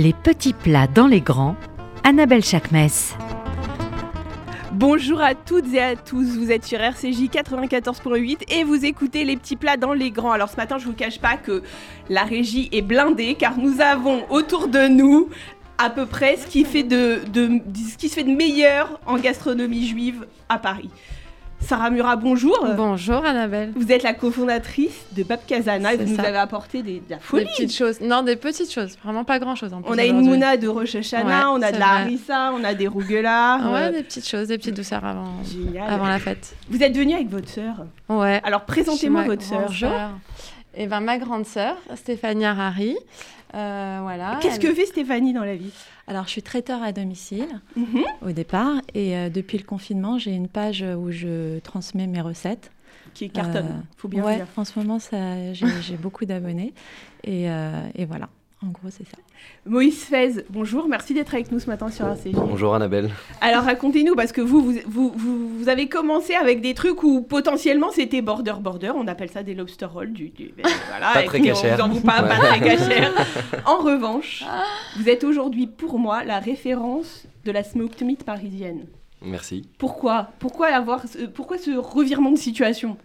Les petits plats dans les grands, Annabelle Chakmes. Bonjour à toutes et à tous, vous êtes sur RCJ 94.8 et vous écoutez les petits plats dans les grands. Alors ce matin, je vous cache pas que la régie est blindée car nous avons autour de nous à peu près qui, ce qui se fait de meilleur en gastronomie juive à Paris. Sarah Murat, bonjour. Bonjour Annabelle. Vous êtes la cofondatrice de Bab Kazana et vous nous ça. avez apporté des, de la Des folie. petites choses. Non, des petites choses. Vraiment pas grand chose. En plus On a une mouna de Rosh Hashanah, Ouais, on a de la vrai. harissa, on a des rouguelas. Ouais, euh, des petites choses, des petites douceurs avant, Génial. avant la fête. Vous êtes venue avec votre sœur. Ouais. Alors présentez-moi votre sœur. grande Et ben ma grande sœur, Stéphanie Harari. Euh, voilà. Qu'est-ce Elle- que fait Stéphanie dans la vie? Alors, je suis traiteur à domicile Mhm. au départ et euh, depuis le confinement, j'ai une page où je transmets mes recettes. Qui cartonne, Euh, faut bien ouais, dire. en ce moment, j'ai, j'ai beaucoup d'abonnés et, euh, et voilà. En gros, c'est ça. Moïse Fez, bonjour, merci d'être avec nous ce matin sur RCJ. Bonjour Annabelle. Alors racontez-nous, parce que vous vous, vous, vous, avez commencé avec des trucs où potentiellement c'était border border, on appelle ça des lobster rolls. Du, du- ben, voilà, Pas très cachère. vous en dit pas, pas Ouais. très cachère. En revanche, vous êtes aujourd'hui pour moi la référence de la smoked meat parisienne. Merci. Pourquoi? Pourquoi avoir, ce- pourquoi ce revirement de situation?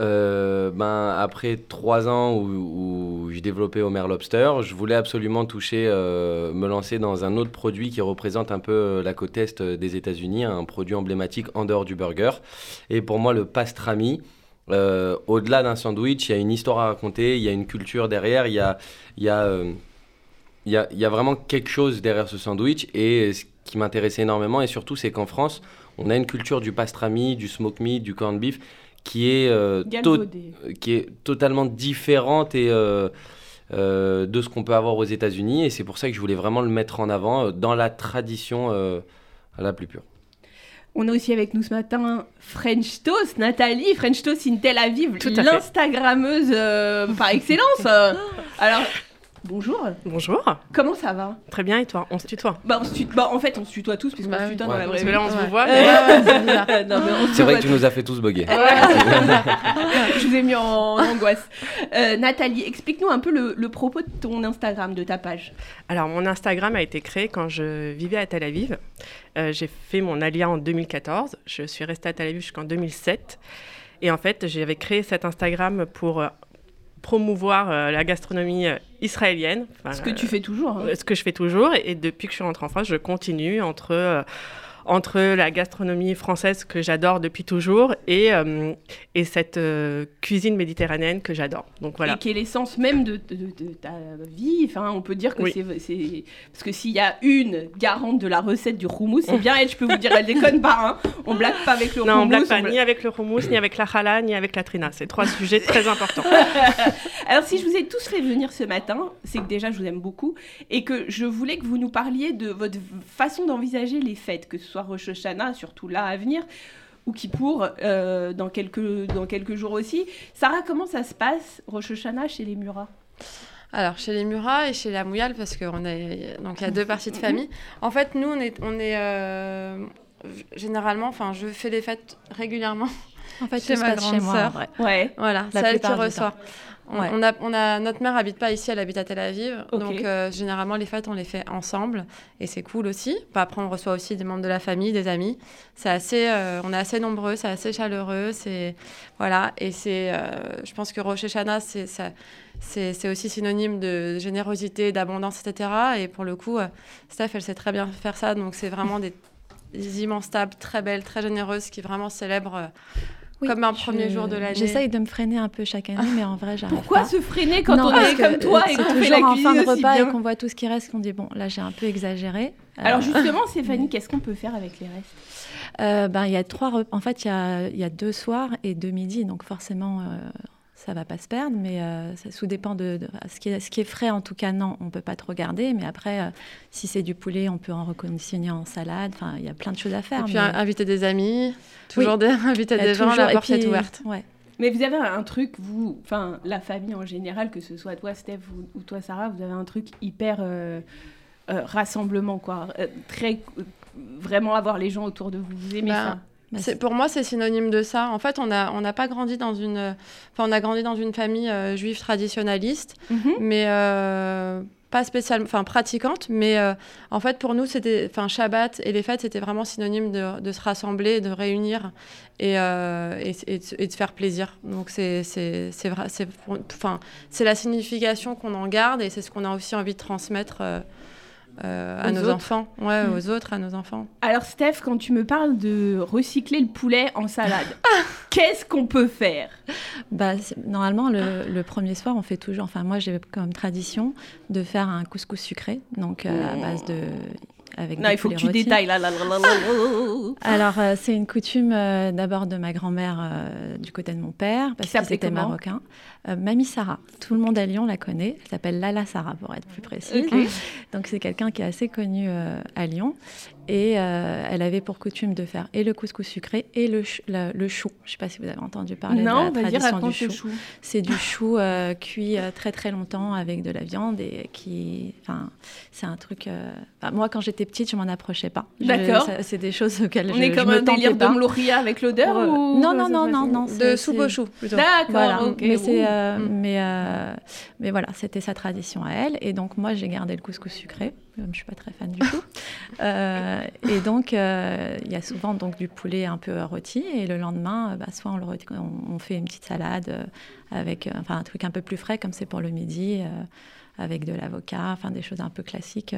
Euh, ben, après trois ans où, où j'ai développé Homer Lobster, je voulais absolument toucher, euh, me lancer dans un autre produit qui représente un peu euh, la côte est des États-Unis, un produit emblématique en dehors du burger. Et pour moi, le pastrami, au-delà d'un sandwich, il y a une histoire à raconter, il y a une culture derrière, il y a, y a, euh, y a vraiment quelque chose derrière ce sandwich. Et ce qui m'intéressait énormément, et surtout, c'est qu'en France, on a une culture du pastrami, du smoke meat, du corned beef qui est, euh, to- qui est totalement différente et, euh, euh, de ce qu'on peut avoir aux États-Unis. Et c'est pour ça que je voulais vraiment le mettre en avant euh, dans la tradition euh, la plus pure. On a aussi avec nous ce matin French Toast, Nathalie, French Toast in Tel Aviv, l'Instagrammeuse euh, par excellence. Alors, bonjour, Bonjour, comment ça va? Très bien et toi? On se tutoie bah, on se tut- bah, En fait, on se tutoie tous, puisqu'on Bah se tutoie dans la vraie Parce que là on se Ouais. voit, mais c'est bizarre. non, mais on se C'est vrai tutoie que tu nous as fait tous bugger. Je vous ai mis en angoisse. Euh, Nathalie, explique-nous un peu le, le propos de ton Instagram, de ta page. Alors mon Instagram a été créé quand je vivais à Tel Aviv. Euh, J'ai fait mon alia en 2014. Je suis restée à Tel Aviv jusqu'en 2007. Et en fait, j'avais créé cet Instagram pour euh, promouvoir euh, la gastronomie euh, israélienne. Enfin, Ce que euh, tu fais toujours. hein. Ce que je fais toujours. Et depuis que je suis rentrée en France, je continue entre, entre la gastronomie française que j'adore depuis toujours et, euh, et cette euh, cuisine méditerranéenne que j'adore. Donc voilà. Et qui est l'essence même de, de- de- de ta vie. Enfin, on peut dire que Oui. c'est-. Parce que s'il y a une garante de la recette du houmous, c'est bien elle, je peux vous dire, elle déconne pas. Hein. On blague pas avec le Non, on houmous. blague on pas blague- ni avec le houmous, ni avec la challah, ni avec la trina. C'est trois sujets très importants. Alors, si je vous ai tous fait venir ce matin, c'est que déjà, je vous aime beaucoup et que je voulais que vous nous parliez de votre façon d'envisager les fêtes, que ce soit Rosh Hashanah, surtout là à venir, ou Kippour, euh, dans, quelques, dans quelques jours aussi. Sarah, comment ça se passe, Rosh Hashanah, chez les Murat Alors, chez les Murat et chez la Mouyal, parce qu'on est donc il y a deux parties de famille. En fait, nous, on est, on est euh, généralement, enfin, je fais des fêtes régulièrement. En fait, Chez ma grande moi. sœur. Ouais. Voilà, La c'est elle qui reçoit. On, Ouais. on a, on a, notre mère habite pas ici, elle habite à Tel Aviv. Donc, euh, généralement, les fêtes, on les fait ensemble. Et c'est cool aussi. Bah, après, on reçoit aussi des membres de la famille, des amis. C'est assez, euh, on est assez nombreux, c'est assez chaleureux. C'est, voilà. Et c'est, euh, je pense que Rosh Hashanah, c'est, c'est, c'est aussi synonyme de générosité, d'abondance, etc. Et pour le coup, Steph, elle sait très bien faire ça. Donc, c'est vraiment des, des immenses tables très belles, très généreuses qui vraiment célèbrent Oui, comme un je- premier jour de l'année. J'essaye de me freiner un peu chaque année, mais en vrai, j'arrive Pourquoi pas. se freiner quand Non, on est comme toi et qu'on fait la toujours en fin de repas bien et qu'on voit tout ce qui reste, qu'on dit bon, là j'ai un peu exagéré. Alors Euh, justement, Stéphanie, qu'est-ce qu'on peut faire avec les restes? Euh, ben, il y a trois. En fait, il y a, il y a deux soirs et deux midis, donc forcément, euh, ça va pas se perdre, mais euh, ça sous dépend de, de- ce, qui est, ce qui est frais. En tout cas, non, on peut pas trop garder. Mais après, euh, si c'est du poulet, on peut en reconditionner en salade. Enfin, il y a plein de choses à faire. Et puis mais- inviter des amis, toujours des, inviter a des gens, toujours- la porte est ouverte. Ouais. Mais vous avez un truc, vous, enfin la famille en général, que ce soit toi Steph ou, ou toi Sarah, vous avez un truc hyper euh, euh, rassemblement quoi, Euh, très euh, vraiment avoir les gens autour de vous. Vous aimez Bah, ça C'est- pour moi, c'est synonyme de ça. En fait, on n'a on pas grandi dans une, enfin, on a grandi dans une famille euh, juive traditionnaliste, Mhm. mais euh, pas spécialement, enfin pratiquante, mais euh, en fait pour nous c'était, enfin Shabbat et les fêtes c'était vraiment synonyme de, de, se rassembler, de réunir et, et, et, de, et de, faire plaisir. Donc c'est c'est c'est vrai, c'est enfin c'est la signification qu'on en garde et c'est ce qu'on a aussi envie de transmettre. Euh, à nos autres. enfants, ouais, Mm. aux autres, à nos enfants. Alors Steph, quand tu me parles de recycler le poulet en salade, qu'est-ce qu'on peut faire? Bah, normalement, le, le premier soir, on fait toujours. Enfin, moi, j'ai comme tradition de faire un couscous sucré, donc euh, à base de. Avec Non, il faut que tu détailles là. là, là, là. Alors, euh, c'est une coutume euh, d'abord de ma grand-mère euh, du côté de mon père, parce comment marocains. Euh, Mamie Sarah. Tout le monde à Lyon la connaît. Elle s'appelle Lala Sarah, pour être plus précise. Donc, c'est quelqu'un qui est assez connu euh, à Lyon. Et euh, elle avait pour coutume de faire et le couscous sucré et le, ch- le, le chou. Je ne sais pas si vous avez entendu parler Non, de la tradition raconte du chou. chou. C'est du chou euh, cuit euh, très très longtemps avec de la viande et qui, enfin, c'est un truc. enfin, moi, quand j'étais petite, je m'en approchais pas. D'accord. C'est des choses auxquelles On je, est comme je un délire de pas. Mloria avec l'odeur Euh, ou non, non, non, non, non. De soupe au chou, plutôt. D'accord, Voilà, mais euh, Mm. mais, euh, mais voilà, c'était sa tradition à elle. Et donc moi, j'ai gardé le couscous sucré, je suis pas très fan du chou. Euh, et donc euh, il y a souvent donc du poulet un peu rôti. Et le lendemain, euh, bah, soit on, le rôti- on, on fait une petite salade avec, enfin un truc un peu plus frais comme c'est pour le midi, avec de l'avocat, enfin des choses un peu classiques.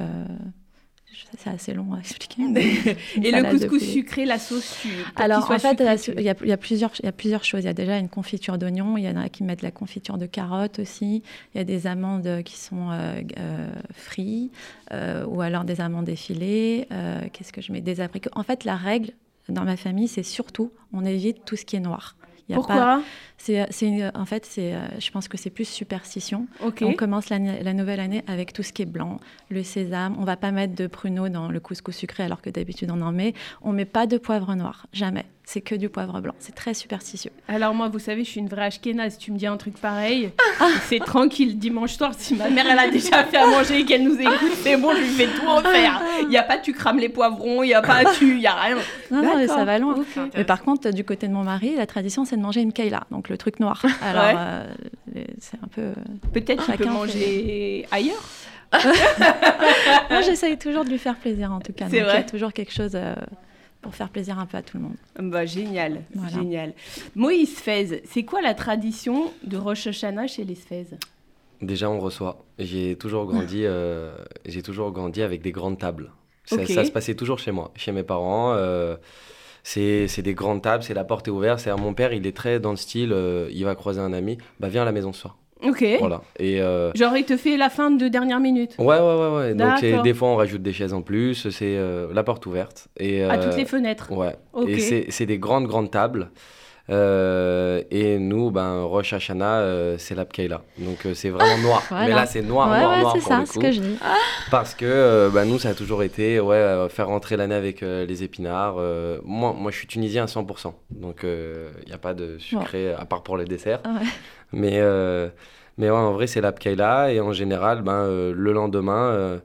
C'est assez long à expliquer. Et le couscous sucré, la sauce qu'il Alors, en fait, il y, a, il y a plusieurs, il y a plusieurs choses. Il y a déjà une confiture d'oignon, il y en a qui mettent la confiture de carottes aussi. Il y a des amandes qui sont euh, euh, frites, euh, ou alors des amandes effilées. Qu'est-ce que je mets? Des abricots. En fait, la règle dans ma famille, c'est surtout, on évite tout ce qui est noir. Il y a pas- Pourquoi? C'est, c'est une- En fait, c'est, euh, je pense que c'est plus superstition. On commence la, la nouvelle année avec tout ce qui est blanc, le sésame. On va pas mettre de pruneaux dans le couscous sucré alors que d'habitude on en met. On met pas de poivre noir, jamais. C'est que du poivre blanc. C'est très superstitieux. Alors moi, vous savez, je suis une vraie ashkénaze. Tu me dis un truc pareil, c'est tranquille. Dimanche soir, si ma mère, elle a déjà fait à manger et qu'elle nous écoute, c'est bon, je lui fais tout refaire. Il n'y a pas tu crames les poivrons, il n'y a pas tu, il n'y a rien. Non, non, mais ça va loin. Mais par contre, du côté de mon mari, la tradition, c'est de manger une kaila, donc le truc noir. Alors, Ouais. euh, c'est un peu. Peut-être tu peux manger ailleurs. Moi, j'essaye toujours de lui faire plaisir, en tout cas. C'est Donc, il y a vrai toujours quelque chose euh, pour faire plaisir un peu à tout le monde. Bah, génial, Voilà. génial. Moïse Fez, c'est quoi la tradition de Rosh Hashanah chez les Fez Déjà, on reçoit. J'ai toujours grandi, euh, j'ai toujours grandi avec des grandes tables. Ça, se passait toujours chez moi, chez mes parents. euh, c'est c'est des grandes tables, c'est la porte est ouverte. C'est mon père, il est très dans le style. euh, il va croiser un ami, bah viens à la maison ce soir. Ok. Voilà. Et euh, Genre, il te fait la fin de dernière minute ouais, ouais, ouais, ouais. Donc D'accord. des fois, on rajoute des chaises en plus. C'est euh, la porte ouverte. Et à euh, toutes les fenêtres. Ouais. Ok. Et c'est c'est des grandes, grandes tables. Euh, et nous, ben, Rosh Hashanah, euh, c'est la Pkeila. Donc euh, c'est vraiment noir. Voilà. Mais là, c'est noir, ouais, noir, ouais, noir c'est ça, le ce que je dis. Parce que bah, nous, ça a toujours été ouais, faire rentrer l'année avec les épinards. moi, moi, je suis tunisien à 100%. Donc, il n'y a pas de sucré, à part pour les desserts. Ouais. Mais, mais ouais, en vrai, c'est la Pkeila. Et en général, ben, le lendemain,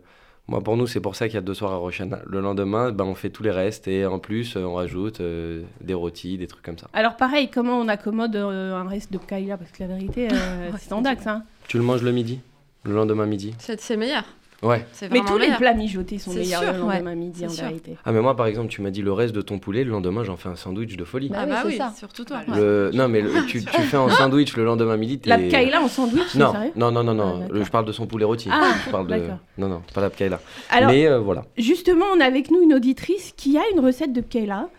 moi, pour nous, c'est pour ça qu'il y a deux soirs à Rosh Hashanah. Le lendemain, ben, on fait tous les restes. Et en plus, euh, on rajoute euh, des rôtis, des trucs comme ça. Alors pareil, comment on accommode euh, un reste de Kaila? Parce que la vérité, euh, c'est en dax. Hein. Tu le manges le midi? Le lendemain midi? C'est c'est meilleur. Ouais. Mais tous les plats mijotés sont meilleurs sûr, le ouais. lendemain midi, en sûr. vérité. Ah, mais moi, par exemple, tu m'as dit le reste de ton poulet. Le lendemain, j'en fais un sandwich de folie. Bah ah bah oui, ça. surtout toi. Le... Non, mais le- tu, tu fais un sandwich le lendemain midi. La Kaila en sandwich, Non, sérieux non, non, non, Ah, non. Le- je parle de son poulet rôti. Ah, je parle de. d'accord. Non, non, pas la Pkaila. Alors, Mais euh, voilà. justement, on a avec nous une auditrice qui a une recette de Kaila.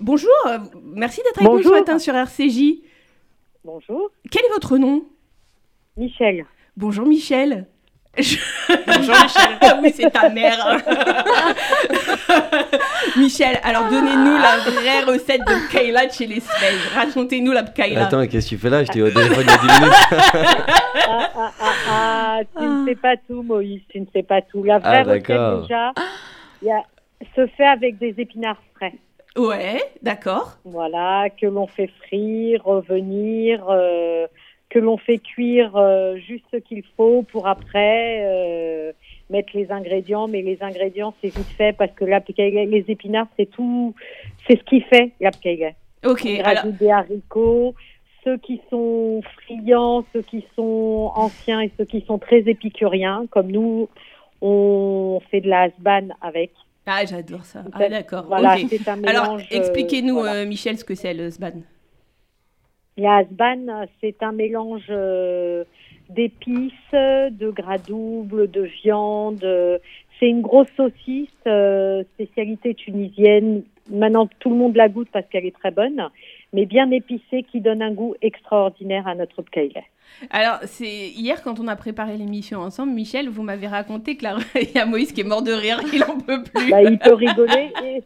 Bonjour, euh, merci d'être avec nous ce matin sur RCJ. Bonjour, Quel est votre nom? Michel. Bonjour Michel. Je- Bonjour Michel. Ah oui, c'est ta mère. Michel, alors donnez-nous la vraie recette de Kayla de chez les Sveig. Racontez-nous la Kayla. Attends, qu'est-ce que tu fais là? J'étais au téléphone il y a 10 minutes. Ah, ah, ah, ah, tu Ah. ne sais pas tout, Moïse, tu ne sais pas tout. La vraie Ah, recette, d'accord. déjà, il y a, se fait avec des épinards frais. Ouais, d'accord. Voilà, que l'on fait frire, revenir, euh, que l'on fait cuire euh, juste ce qu'il faut pour après euh, mettre les ingrédients. Mais les ingrédients, c'est vite fait parce que la les épinards, c'est tout, c'est ce qui fait la Ok, On alors, rajoute des haricots, ceux qui sont friands, ceux qui sont anciens et ceux qui sont très épicuriens, comme nous, on fait de la hasban avec. Ah, j'adore ça. Ah, d'accord. Voilà, ok. c'est un Alors, mélange. euh, expliquez-nous, voilà. euh, Michel, ce que c'est le sban. La hasban, c'est un mélange euh, d'épices, de gras double, de viande. euh, C'est une grosse saucisse, euh, spécialité tunisienne. Maintenant, tout le monde la goûte parce qu'elle est très bonne, mais bien épicée, qui donne un goût extraordinaire à notre pkeile. Alors, c'est hier, quand on a préparé l'émission ensemble, Michel, vous m'avez raconté que la... il y a Moïse qui est mort de rire, il en peut plus. Bah, il peut rigoler. Et...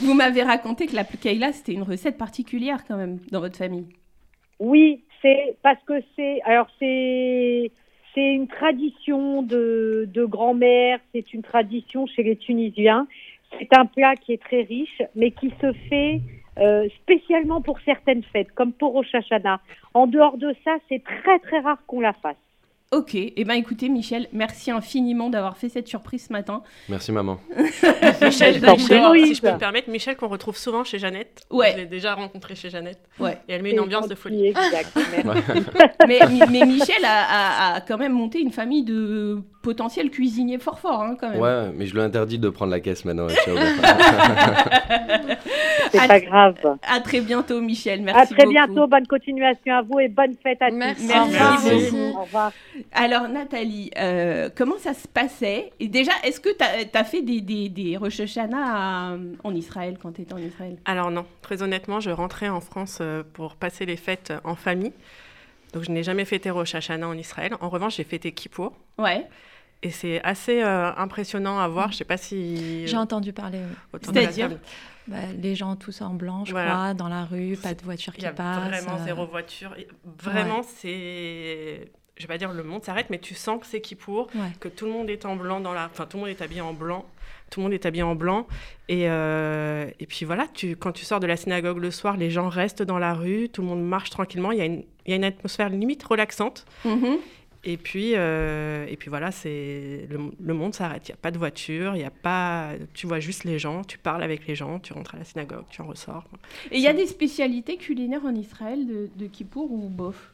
Vous m'avez raconté que la Keila, c'était une recette particulière quand même dans votre famille. Oui, c'est parce que c'est alors c'est c'est une tradition de, de grand-mère, c'est une tradition chez les Tunisiens. C'est un plat qui est très riche, mais qui se fait euh, spécialement pour certaines fêtes, comme pour Rosh Hashanah. En dehors de ça, c'est très très rare qu'on la fasse. Ok, et eh ben écoutez Michel, merci infiniment d'avoir fait cette surprise ce matin. Merci maman. Michel, Michel, Louise. si je peux me permettre, Michel qu'on retrouve souvent chez Jeannette. Ouais. Je l'ai déjà rencontré chez Jeannette. Ouais. Et elle met une ambiance de folie. Exact. merci. mais, mais Michel a, a- a quand même monté une famille de potentiels cuisiniers fort forts hein, quand même. Ouais, mais je lui interdis de prendre la caisse maintenant. C'est pas grave. À très bientôt Michel, merci À très beaucoup. bientôt. Bonne continuation à vous et bonne fête à Merci. tous. Merci Merci. beaucoup. Au revoir. Alors Nathalie, euh, comment ça se passait? Et déjà, est-ce que tu as, fait des, des, des Rosh Hashanah à- en Israël quand tu étais en Israël? Alors non, très honnêtement, je rentrais en France euh, pour passer les fêtes en famille. Donc je n'ai jamais fêté Rosh Hashanah en Israël. En revanche, j'ai fêté Kippour. Ouais. Et c'est assez euh, impressionnant à voir. Je sais pas si... J'ai entendu parler. oui. autour de la C'est-à-dire? Bah, les gens tous en blanc, je Voilà. crois, dans la rue, pas de voiture Il qui y a passe. vraiment euh, zéro voiture. Vraiment, c'est... Je vais pas dire le monde s'arrête, mais tu sens que c'est Kippour, Ouais. que tout le monde est en blanc dans la... Enfin, tout le monde est habillé en blanc. Tout le monde est habillé en blanc. Et, euh, et puis voilà, tu, quand tu sors de la synagogue le soir, les gens restent dans la rue, tout le monde marche tranquillement. Il y a une, il y a une atmosphère limite relaxante. Mhm. Et puis, euh, et puis voilà, c'est le, le monde s'arrête. Il n'y a pas de voiture, il y a pas. Tu vois juste les gens, tu parles avec les gens, tu rentres à la synagogue, tu en ressors. Et il y a des spécialités culinaires en Israël de, de Kippour ou bof?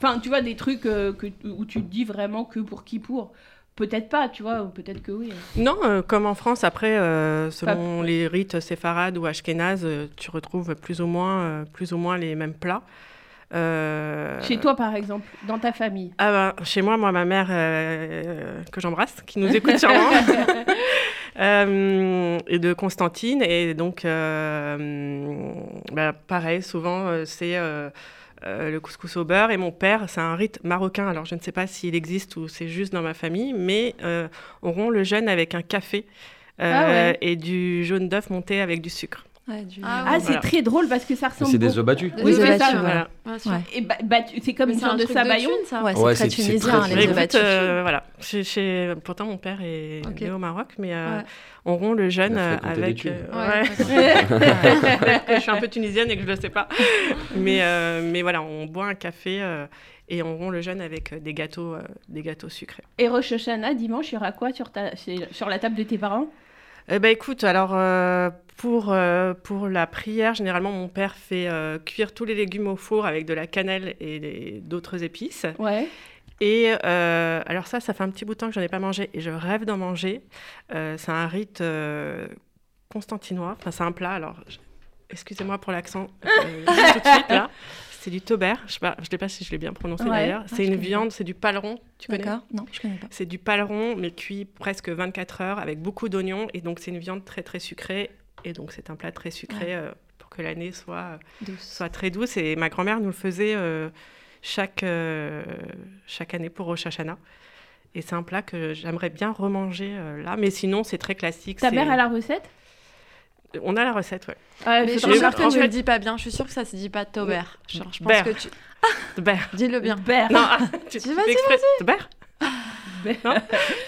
Enfin, tu vois, des trucs euh, que, où tu te dis vraiment que pour Kippour Peut-être pas, tu vois, peut-être que oui. Non, euh, comme en France, après, euh, selon les rites séfarades ou ashkénazes, tu retrouves plus ou moins, plus ou moins les mêmes plats. Euh, Chez toi, par exemple, dans ta famille. Ah ben, chez moi, moi, ma mère, euh, que j'embrasse, qui nous écoute sûrement, euh, et de Constantine. Et donc, bah, pareil, souvent, c'est euh, euh, le couscous au beurre. Et mon père, c'est un rite marocain. Alors, je ne sais pas s'il existe ou c'est juste dans ma famille, mais euh, on rompt le jeûne avec un café euh, Ah ouais. et du jaune d'œuf monté avec du sucre. Ouais, du- Ah Ah, c'est Voilà. très drôle parce que ça ressemble. C'est des œufs battus. Oui, Des œufs c'est battus, ça. voilà. Ouais. Et ba- battu- c'est comme une sorte un de truc de sabayon. Ça. Ouais, c'est Ouais, très tunisien, très- les œufs écoute, battus. euh, voilà. Chez, chez- pourtant, mon père est né au Maroc, mais euh, Ouais. on rompt le jeûne euh, avec. Euh, je suis un peu tunisienne et que je le sais pas. mais, euh, mais voilà, on boit un café euh, et on rompt le jeûne avec des gâteaux, euh, des gâteaux sucrés. Et Rosh Hashanah, dimanche, il y aura quoi sur, ta, sur la table de tes parents? Eh ben écoute, alors euh, pour, euh, pour la prière, généralement mon père fait euh, cuire tous les légumes au four avec de la cannelle et d'autres épices. Ouais. Et euh, alors ça, ça fait un petit bout de temps que j'en ai pas mangé et je rêve d'en manger. C'est un rite constantinois. Enfin, c'est un plat. Alors, je- excusez-moi pour l'accent. tout de suite là. C'est du tober. Je sais je sais pas si je l'ai bien prononcé Ouais. d'ailleurs. Ah, c'est je une viande, c'est du paleron. Tu connais? D'accord Non, je connais pas. C'est du paleron, mais cuit presque 24 heures avec beaucoup d'oignons. Et donc, c'est une viande très, très sucrée. Et donc, c'est un plat très sucré euh, pour que l'année soit, Douce. soit très douce. Et ma grand-mère nous le faisait euh, chaque, euh, chaque année pour Rosh Hashanah. Et c'est un plat que j'aimerais bien remanger euh, là. Mais sinon, c'est très classique. Ta mère a la recette? On a la recette, ouais. Ouais, Mais je suis sûre que en tu fait- le dis pas bien. Je suis sûre que ça se dit pas Tauber. Genre, je pense Bear. que tu. De beurre. Dis-le bien. Bear. Non, ah, tu, tu Vas-y, fais exprès. De beurre Bear. Non?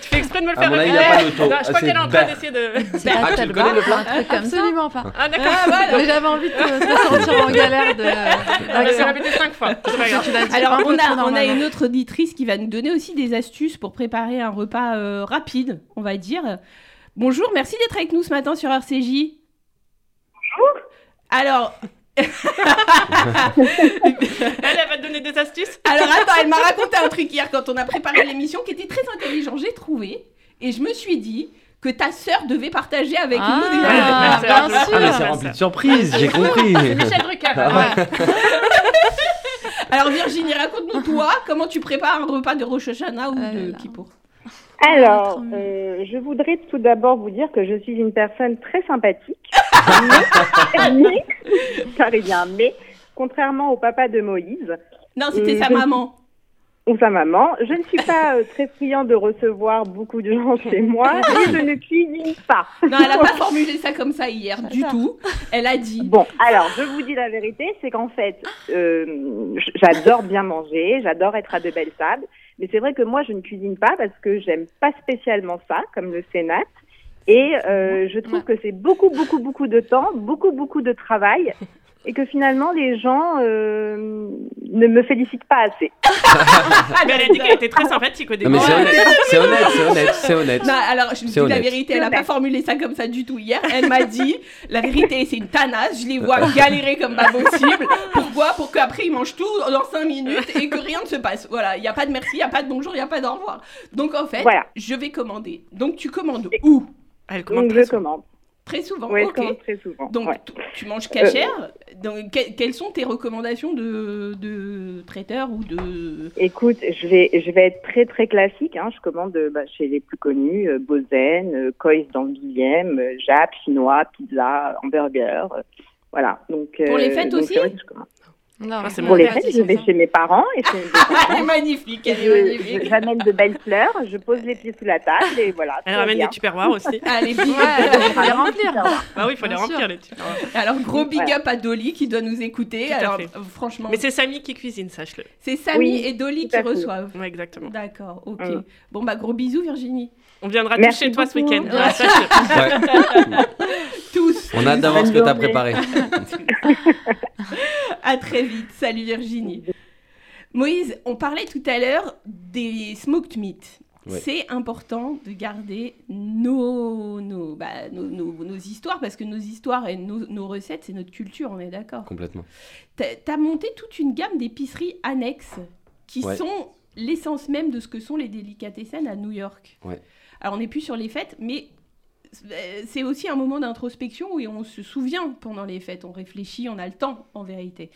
Tu fais exprès de me le faire. Non, je Ah, crois c'est qu'elle est en train d'essayer de... C'est Ah, pas tu le connais le ça? Absolument pas. Ah, d'accord. Mais j'avais envie de te, sentir en galère de. Ah, mais j'ai répété cinq fois. Alors, on a, on a normalement. une autre auditrice qui va nous donner aussi des astuces pour préparer un repas euh, rapide, on va dire. Bonjour, merci d'être avec nous ce matin sur RCJ. Bonjour. Alors, elle, elle va te donner des astuces. Alors attends, elle m'a raconté un truc hier quand on a préparé l'émission qui était très intelligent, j'ai trouvé. Et je me suis dit que ta sœur devait partager avec Ah, nous des bien anecdotes. Ah, mais c'est rempli de surprises, j'ai compris. Michel Drucker. Ah ouais. Alors Virginie, raconte-nous toi, comment tu prépares un repas de Rosh Hashanah ou Ah de là. Kippour Alors, euh, je voudrais tout d'abord vous dire que je suis une personne très sympathique. mais, mais- car il y a un mais, contrairement au papa de Moïse Non, c'était Euh, sa maman. ou sa maman, je ne suis pas euh, très friand de recevoir beaucoup de gens chez moi et je ne cuisine pas. Non, elle a pas formulé ça comme ça hier du tout. Elle a dit Bon, alors, je vous dis la vérité, c'est qu'en fait, euh, j- j'adore bien manger, j'adore être à de belles tables, mais c'est vrai que moi, je ne cuisine pas parce que j'aime pas spécialement ça, comme le Sénat. Et euh, je trouve que c'est beaucoup, beaucoup, beaucoup de temps, beaucoup, beaucoup de travail, et que finalement, les gens euh, ne me félicitent pas assez. Mais elle a dit qu'elle était très sympathique au Non, début. mais c'est honnête, c'est honnête, c'est honnête, c'est honnête. Non, alors je vous dis C'est la honnête. vérité, elle a C'est pas honnête. formulé ça comme ça du tout hier. Elle m'a dit la vérité, c'est une tanasse. Je les vois galérer comme pas possible. Pourquoi? Pour qu'après ils mangent tout dans 5 minutes et que rien ne se passe. Voilà, il y a pas de merci, il y a pas de bonjour, il y a pas d'au revoir. Donc en fait, Voilà. je vais commander. Donc tu commandes où? Elle commande Donc, je souvent. commande. Très souvent. Oui, je ok. commande très souvent. Donc ouais. tu manges cachère. Donc que- quelles sont tes recommandations de, de traiteur ou de Écoute, je vais, je vais être très très classique. Hein. Je commande euh, bah, chez les plus connus, euh, Bozen, euh, Coyce dans le 12e, euh, Jap, Chinois, pizza, hamburger. euh, voilà. Donc, Pour les euh, fêtes donc aussi vrai je. Non, Ah, c'est Pour les fêtes, je vais chez mes parents et chez mes Elle est magnifique, elle est Je- magnifique. je- J'amène de belles fleurs, je pose les pieds sous la table et voilà. Elle ramène bien. des tupperwares aussi. Allez, big Ouais, il faut les remplir. Bah oui, il faut les remplir les tupperwares. Alors, gros big Voilà. up à Dolly qui doit nous écouter. Tout à Alors, fait. euh, franchement, Mais c'est Samy qui cuisine, sache-le. c'est Samy Oui, et Dolly qui reçoivent. Ouais, exactement. D'accord, ok. Mm. Bon, bah, gros bisous, Virginie. On viendra tous chez toi ce week-end. Ouais. Tous. On a d'avoir ce que t'as journée. préparé. À très vite. Salut, Virginie. Moïse, on parlait tout à l'heure des smoked meat. Ouais. C'est important de garder nos, nos, bah, nos, nos- nos histoires parce que nos histoires et nos, nos recettes, c'est notre culture, on est d'accord. Complètement. T'as as monté toute une gamme d'épiceries annexes qui Ouais. sont l'essence même de ce que sont les délicatessen à New York. Ouais. Alors on n'est plus sur les fêtes, mais c'est aussi un moment d'introspection où on se souvient pendant les fêtes, on réfléchit, on a le temps en vérité.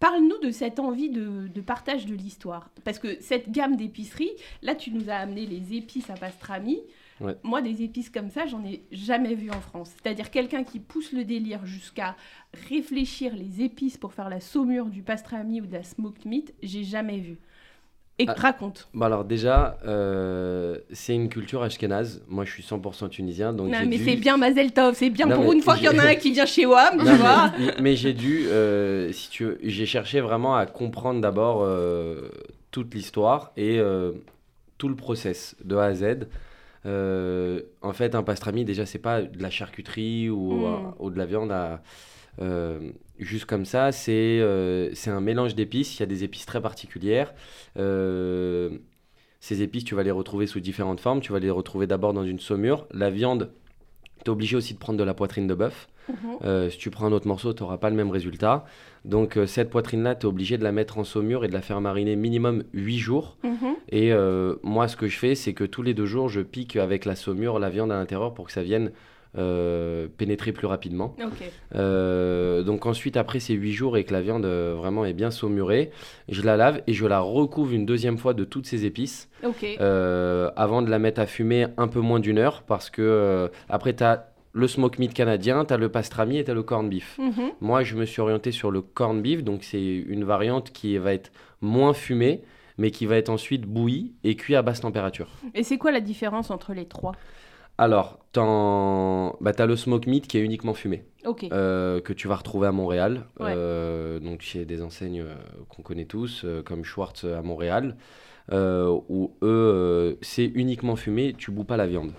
Parle-nous de cette envie de, de partage de l'histoire. Parce que cette gamme d'épiceries, là tu nous as amené les épices à pastrami. Ouais. Moi, des épices comme ça, j'en ai jamais vu en France. C'est-à-dire quelqu'un qui pousse le délire jusqu'à réfléchir les épices pour faire la saumure du pastrami ou de la smoked meat, j'ai jamais vu. Et Ah. raconte. Bon alors déjà, euh, c'est une culture ashkénaze. Moi, je suis 100% tunisien, donc Non, mais dû- c'est bien Mazel Tov, c'est bien Non, pour une fois qu'il y en a un qui vient chez WAM, tu vois. mais, mais j'ai dû, euh, si tu veux, j'ai cherché vraiment à comprendre d'abord euh, toute l'histoire et tout le process de A à Z. En fait, un pastrami, déjà, c'est pas de la charcuterie ou, Mm. euh, ou de la viande à, juste comme ça. C'est euh, c'est un mélange d'épices. Il y a des épices très particulières. Euh, ces épices, tu vas les retrouver sous différentes formes. Tu vas les retrouver d'abord dans une saumure. La viande, tu es obligé aussi de prendre de la poitrine de bœuf. Mhm. Euh, si tu prends un autre morceau, tu n'auras pas le même résultat. Donc euh, cette poitrine-là, tu es obligé de la mettre en saumure et de la faire mariner minimum 8 jours. Mhm. Et euh, moi, ce que je fais, c'est que tous les deux jours, je pique avec la saumure la viande à l'intérieur pour que ça vienne euh, pénétrer plus rapidement. Euh, donc ensuite, après ces 8 jours et que la viande euh, vraiment est bien saumurée, je la lave et je la recouvre une deuxième fois de toutes ces épices avant de la mettre à fumer un peu moins d'une heure parce que après, tu as le smoke meat canadien, tu as le pastrami et tu as le corned beef. Mhm. Moi, je me suis orienté sur le corned beef, donc c'est une variante qui va être moins fumée, mais qui va être ensuite bouillie et cuit à basse température. Et c'est quoi la différence entre les trois? Alors, tu as le smoke meat qui est uniquement fumé, euh, que tu vas retrouver à Montréal, Ouais. euh, donc chez des enseignes euh, qu'on connaît tous, comme Schwartz à Montréal, où eux, euh, c'est uniquement fumé, tu boues pas la viande.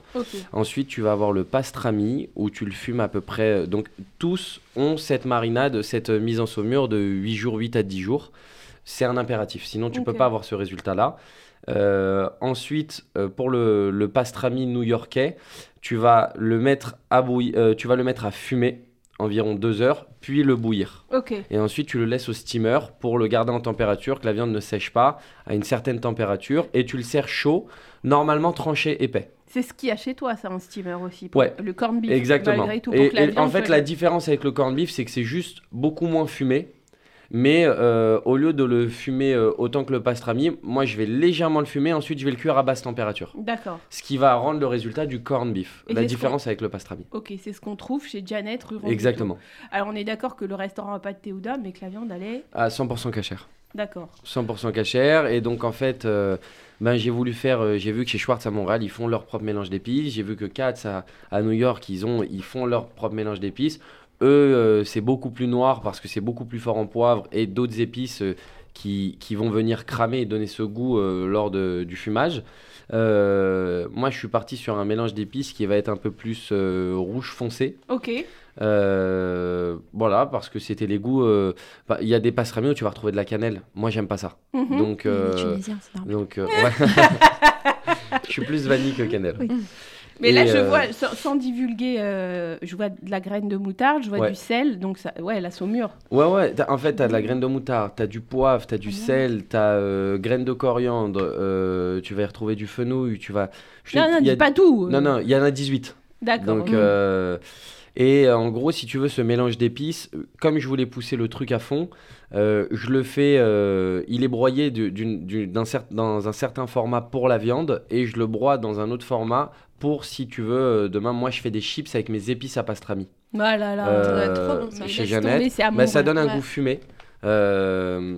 Ensuite, tu vas avoir le pastrami où tu le fumes à peu près. Donc, tous ont cette marinade, cette mise en saumure de 8 jours, 8 à 10 jours. C'est un impératif, sinon tu Ok. peux pas avoir ce résultat-là. Euh, ensuite, euh, pour le, le pastrami new-yorkais, tu vas le mettre à bouillir, euh, tu vas le mettre à fumer environ 2 heures, puis le bouillir. Et ensuite, tu le laisses au steamer pour le garder en température, que la viande ne sèche pas à une certaine température. Et tu le sers chaud, normalement tranché épais. C'est ce qu'il y a chez toi, ça, en steamer aussi. pour Ouais. Le corned beef. Exactement. Tout, pour Et, en fait, la différence avec le corned beef, c'est que c'est juste beaucoup moins fumé. Mais euh, au lieu de le fumer euh, autant que le pastrami, moi je vais légèrement le fumer, ensuite je vais le cuire à basse température. D'accord. Ce qui va rendre le résultat du corned beef. Et la différence avec le pastrami. Ok, c'est ce qu'on trouve chez Janet rue. Exactement. Alors on est d'accord que le restaurant n'a pas de Théouda, mais que la viande allait. À 100% cachère. D'accord. 100% cachère. Et donc, en fait, euh, ben, j'ai voulu faire. j'ai vu que chez Schwartz à Montréal, ils font leur propre mélange d'épices. J'ai vu que Katz à, à New York, ils, ont, ils font leur propre mélange d'épices. Eux, euh, c'est beaucoup plus noir parce que c'est beaucoup plus fort en poivre et d'autres épices euh, qui, qui vont venir cramer et donner ce goût euh, lors de- du fumage. Euh, moi, je suis parti sur un mélange d'épices qui va être un peu plus euh, rouge foncé. Ok. Euh, voilà, parce que c'était les goûts. euh, bah, Il y a des pastrami où tu vas retrouver de la cannelle. Moi, j'aime pas ça. Mhm. Donc, euh, donc euh, ouais. je suis plus vanille que cannelle. Oui. Mais Et, là, je euh, vois, sans, sans divulguer, euh, je vois de la graine de moutarde, je vois Ouais. du sel, donc ça, ouais, la saumure. Ouais, ouais. En fait, t'as de la graine de moutarde, t'as du poivre, t'as du sel, t'as euh, graines de coriandre, euh, tu vas y retrouver du fenouil, tu vas. je- Non, non, y a- dis pas tout. Non, non, il y en a 18. D'accord. Donc, ok. Et euh, en gros, si tu veux ce mélange d'épices, euh, comme je voulais pousser le truc à fond, euh, je le fais. euh, il est broyé du- d'une- du- d'un cer- dans un certain format pour la viande et je le broie dans un autre format pour, si tu veux, demain, moi je fais des chips avec mes épices à pastrami. Voilà, là. Euh, trop bon, ça. Chez Jeannette. tomber, Bah, ça donne un Ouais. goût fumé. Euh,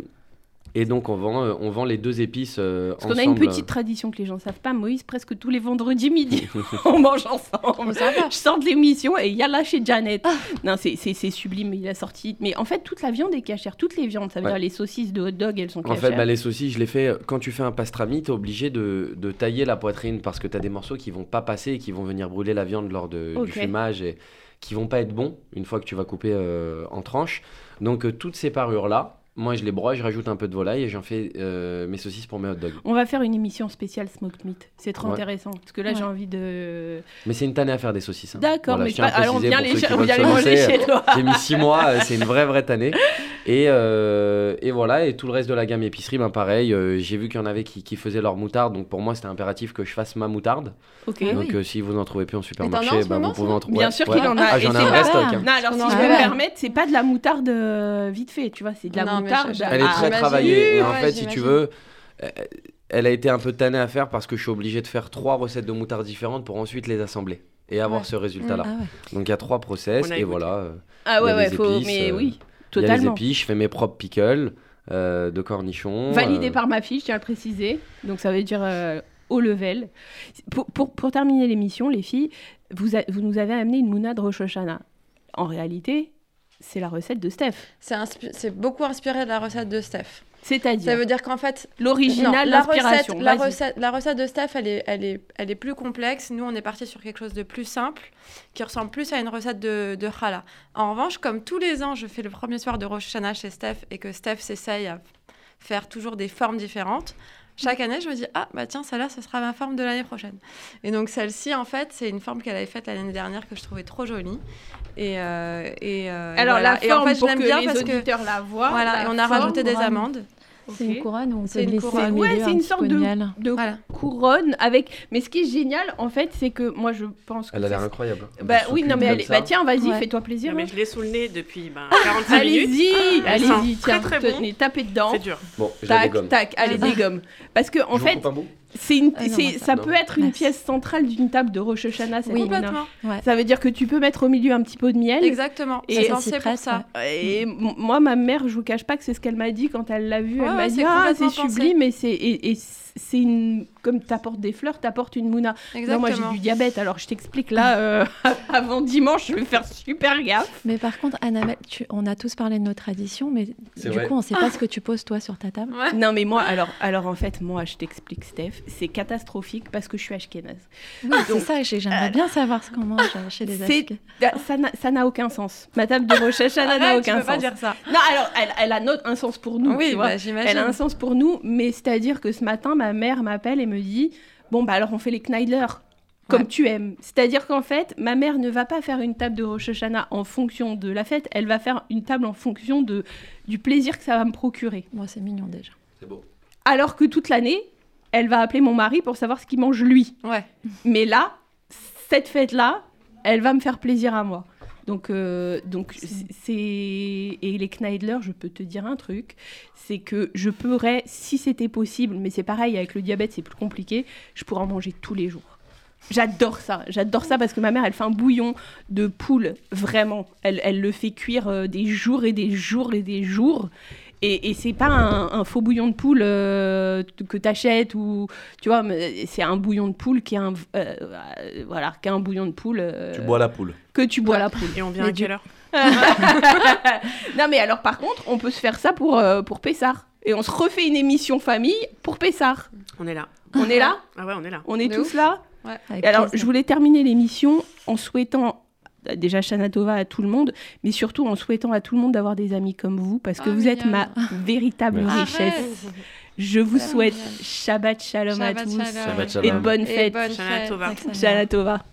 et donc, on vend, euh, on vend les deux épices euh, Parce qu'on a une petite tradition que les gens savent pas, Moïse, presque tous les vendredis midi, on mange ensemble. Je sors de l'émission et il y a là chez Janet. Ah. Non, c'est- c'est c'est sublime, il a sorti. Mais en fait, toute la viande est cachère, toutes les viandes. Ça veut Ouais. dire les saucisses de hot dog, elles sont En cachères. fait, bah, les saucisses, je les fais. Quand tu fais un pastrami, tu es obligé de, de tailler la poitrine parce que tu as des morceaux qui vont pas passer et qui vont venir brûler la viande lors de, du fumage et qui vont pas être bons une fois que tu vas couper euh, en tranches. Donc, euh, toutes ces parures-là, moi je les broie, je rajoute un peu de volaille et j'en fais euh, mes saucisses pour mes hot dogs. On va faire une émission spéciale smoked meat. C'est trop Ouais. intéressant. Parce que là, j'ai envie de. Mais c'est une tannée à faire des saucisses. hein. D'accord, Voilà, mais je tiens à pas- alors on préciser vient pour les, ceux qui on vient les manger chez toi. J'ai mis 6 mois, euh, c'est une vraie vraie tannée. Et, euh, et voilà, et tout le reste de la gamme épicerie, ben pareil, euh, j'ai vu qu'il y en avait qui, qui faisaient leur moutarde, donc pour moi c'était impératif que je fasse ma moutarde. Donc oui. euh, si vous n'en trouvez plus en supermarché, ben, moment, vous pouvez en trouver. Bien sûr qu'il en a, Ah, et j'en ai c'est un pas- vrai stock. hein. Non, alors si je peux me permettre, c'est pas de la moutarde vite fait, tu vois, c'est de la Non, moutarde. Elle est à- très travaillée. Et en Ouais, fait, si tu veux, euh, elle a été un peu tannée à faire parce que je suis obligé de faire trois recettes de moutarde différentes pour ensuite les assembler et avoir Ouais. ce résultat-là. Ah ouais. Donc il y a trois process a et écouté. voilà. euh, Ah ouais, il y a ouais, les faut... épices, mais euh, oui, Il y a les totalement. épices, je fais mes propres pickles euh, de cornichons. Validé euh, par ma fille, je tiens à le préciser. Donc ça veut dire euh, haut level. Pour, pour, pour terminer l'émission, les filles, vous, a- vous nous avez amené une mouna de Rosh Hashanah. En réalité, c'est la recette de Steph. C'est inspi- beaucoup inspiré de la recette de Steph. Ça C'est-à-dire veut dire qu'en fait, l'original, l'inspiration. recette, la, recette, la recette de Steph, elle est, elle, est, elle est plus complexe. Nous, on est parti sur quelque chose de plus simple, qui ressemble plus à une recette de, de challah. En revanche, comme tous les ans, je fais le premier soir de Rosh Hashanah chez Steph et que Steph s'essaye à faire toujours des formes différentes, chaque année, je me dis, ah, bah tiens, celle-là, ce sera ma forme de l'année prochaine. Et donc, celle-ci, en fait, c'est une forme qu'elle avait faite l'année dernière que je trouvais trop jolie. Et, euh, et, euh, Alors voilà. la et en fait, je l'aime bien les parce que. auditeurs la voient. Voilà, la et on a forme, rajouté des couronne. C'est une couronne où on C'est peut une couronne. Ouais, c'est un une sorte de Voilà. couronne avec. Mais ce qui est génial, en fait, c'est que moi, je pense que. Elle a l'air incroyable. Bah oui, non, mais elle... bah, tiens, vas-y, Ouais. fais-toi plaisir. Non, mais je l'ai sous le nez depuis ben, 45 minutes. Allez-y, allez-y, très, tiens, très bon. tenez, tapez dedans. C'est dur. Bon, je Tac, tac, allez, Vas-y. dégomme. Parce que, en fait, c'est une, Ah non, c'est- moi, ça peut être une Merci. pièce centrale d'une table de Rosh Hashanah, Oui. Complètement. Ça veut dire que tu peux mettre au milieu un petit pot de miel. Exactement. Et ça c'est pour ça. Et m- moi, ma mère, je vous cache pas que c'est ce qu'elle m'a dit quand elle l'a vu. Ouais, elle m'a ouais, dit c'est Ah, c'est sublime, et c'est et, et c'est une. Comme t'apportes des fleurs, t'apportes une mouna. Non, moi, j'ai du diabète, alors je t'explique là, euh, avant dimanche, je vais faire super gaffe. Mais par contre, Annabelle, tu- on a tous parlé de nos traditions, mais C'est du vrai. coup, on ne sait pas ce que tu poses toi sur ta table. Ouais. Non, mais moi, alors, alors en fait, moi, je t'explique, Steph, c'est catastrophique parce que je suis ashkénaze. Oui, c'est ça, j'ai- j'aimerais bien savoir ce qu'on mange euh, chez les C'est- Ashké. Ah, Ça n'a- ça aucun sens. Ma table de Rosh Hashanah n'a Arrête, tu aucun peux pas dire ça. Non, alors, elle, elle a no- un sens pour nous, Oui, tu vois. bah, j'imagine. Elle a un sens pour nous, mais c'est-à-dire que ce matin, ma mère m'appelle et me dit Bon, bah alors on fait les Kneidler. comme Ouais. tu aimes. C'est-à-dire qu'en fait, ma mère ne va pas faire une table de Rosh Hashanah en fonction de la fête, elle va faire une table en fonction de, du plaisir que ça va me procurer. Moi, c'est mignon déjà. C'est beau. Alors que toute l'année, elle va appeler mon mari pour savoir ce qu'il mange lui. Ouais. Mais là, cette fête-là, elle va me faire plaisir à moi. Donc, euh, donc C'est- et les Kneidler, je peux te dire un truc, c'est que je pourrais, si c'était possible, mais c'est pareil avec le diabète, c'est plus compliqué, je pourrais en manger tous les jours. J'adore ça, j'adore ça parce que ma mère, elle fait un bouillon de poule, vraiment. Elle, elle le fait cuire euh, des jours et des jours et des jours. Et, et c'est pas un, un faux bouillon de poule euh, que t'achètes ou tu vois, c'est un bouillon de poule qui est un euh, euh, voilà, qui est un bouillon de poule euh, Tu bois la poule. que tu bois la poule. Et on vient à quelle heure non mais alors par contre, on peut se faire ça pour euh, pour Pessard et on se refait une émission famille pour Pessard. On est là. On est là Ah ouais, on est là. On est tous ouf. là Et alors, plaisir. je voulais terminer l'émission en souhaitant déjà Shanatova à tout le monde, mais surtout en souhaitant à tout le monde d'avoir des amis comme vous, parce que Oh, vous êtes ma véritable Merci. richesse. Arrête. Je vous souhaite. Shabbat Shalom à tous shalom. Et bonne Et fête. Shana. Tova. Shanatova.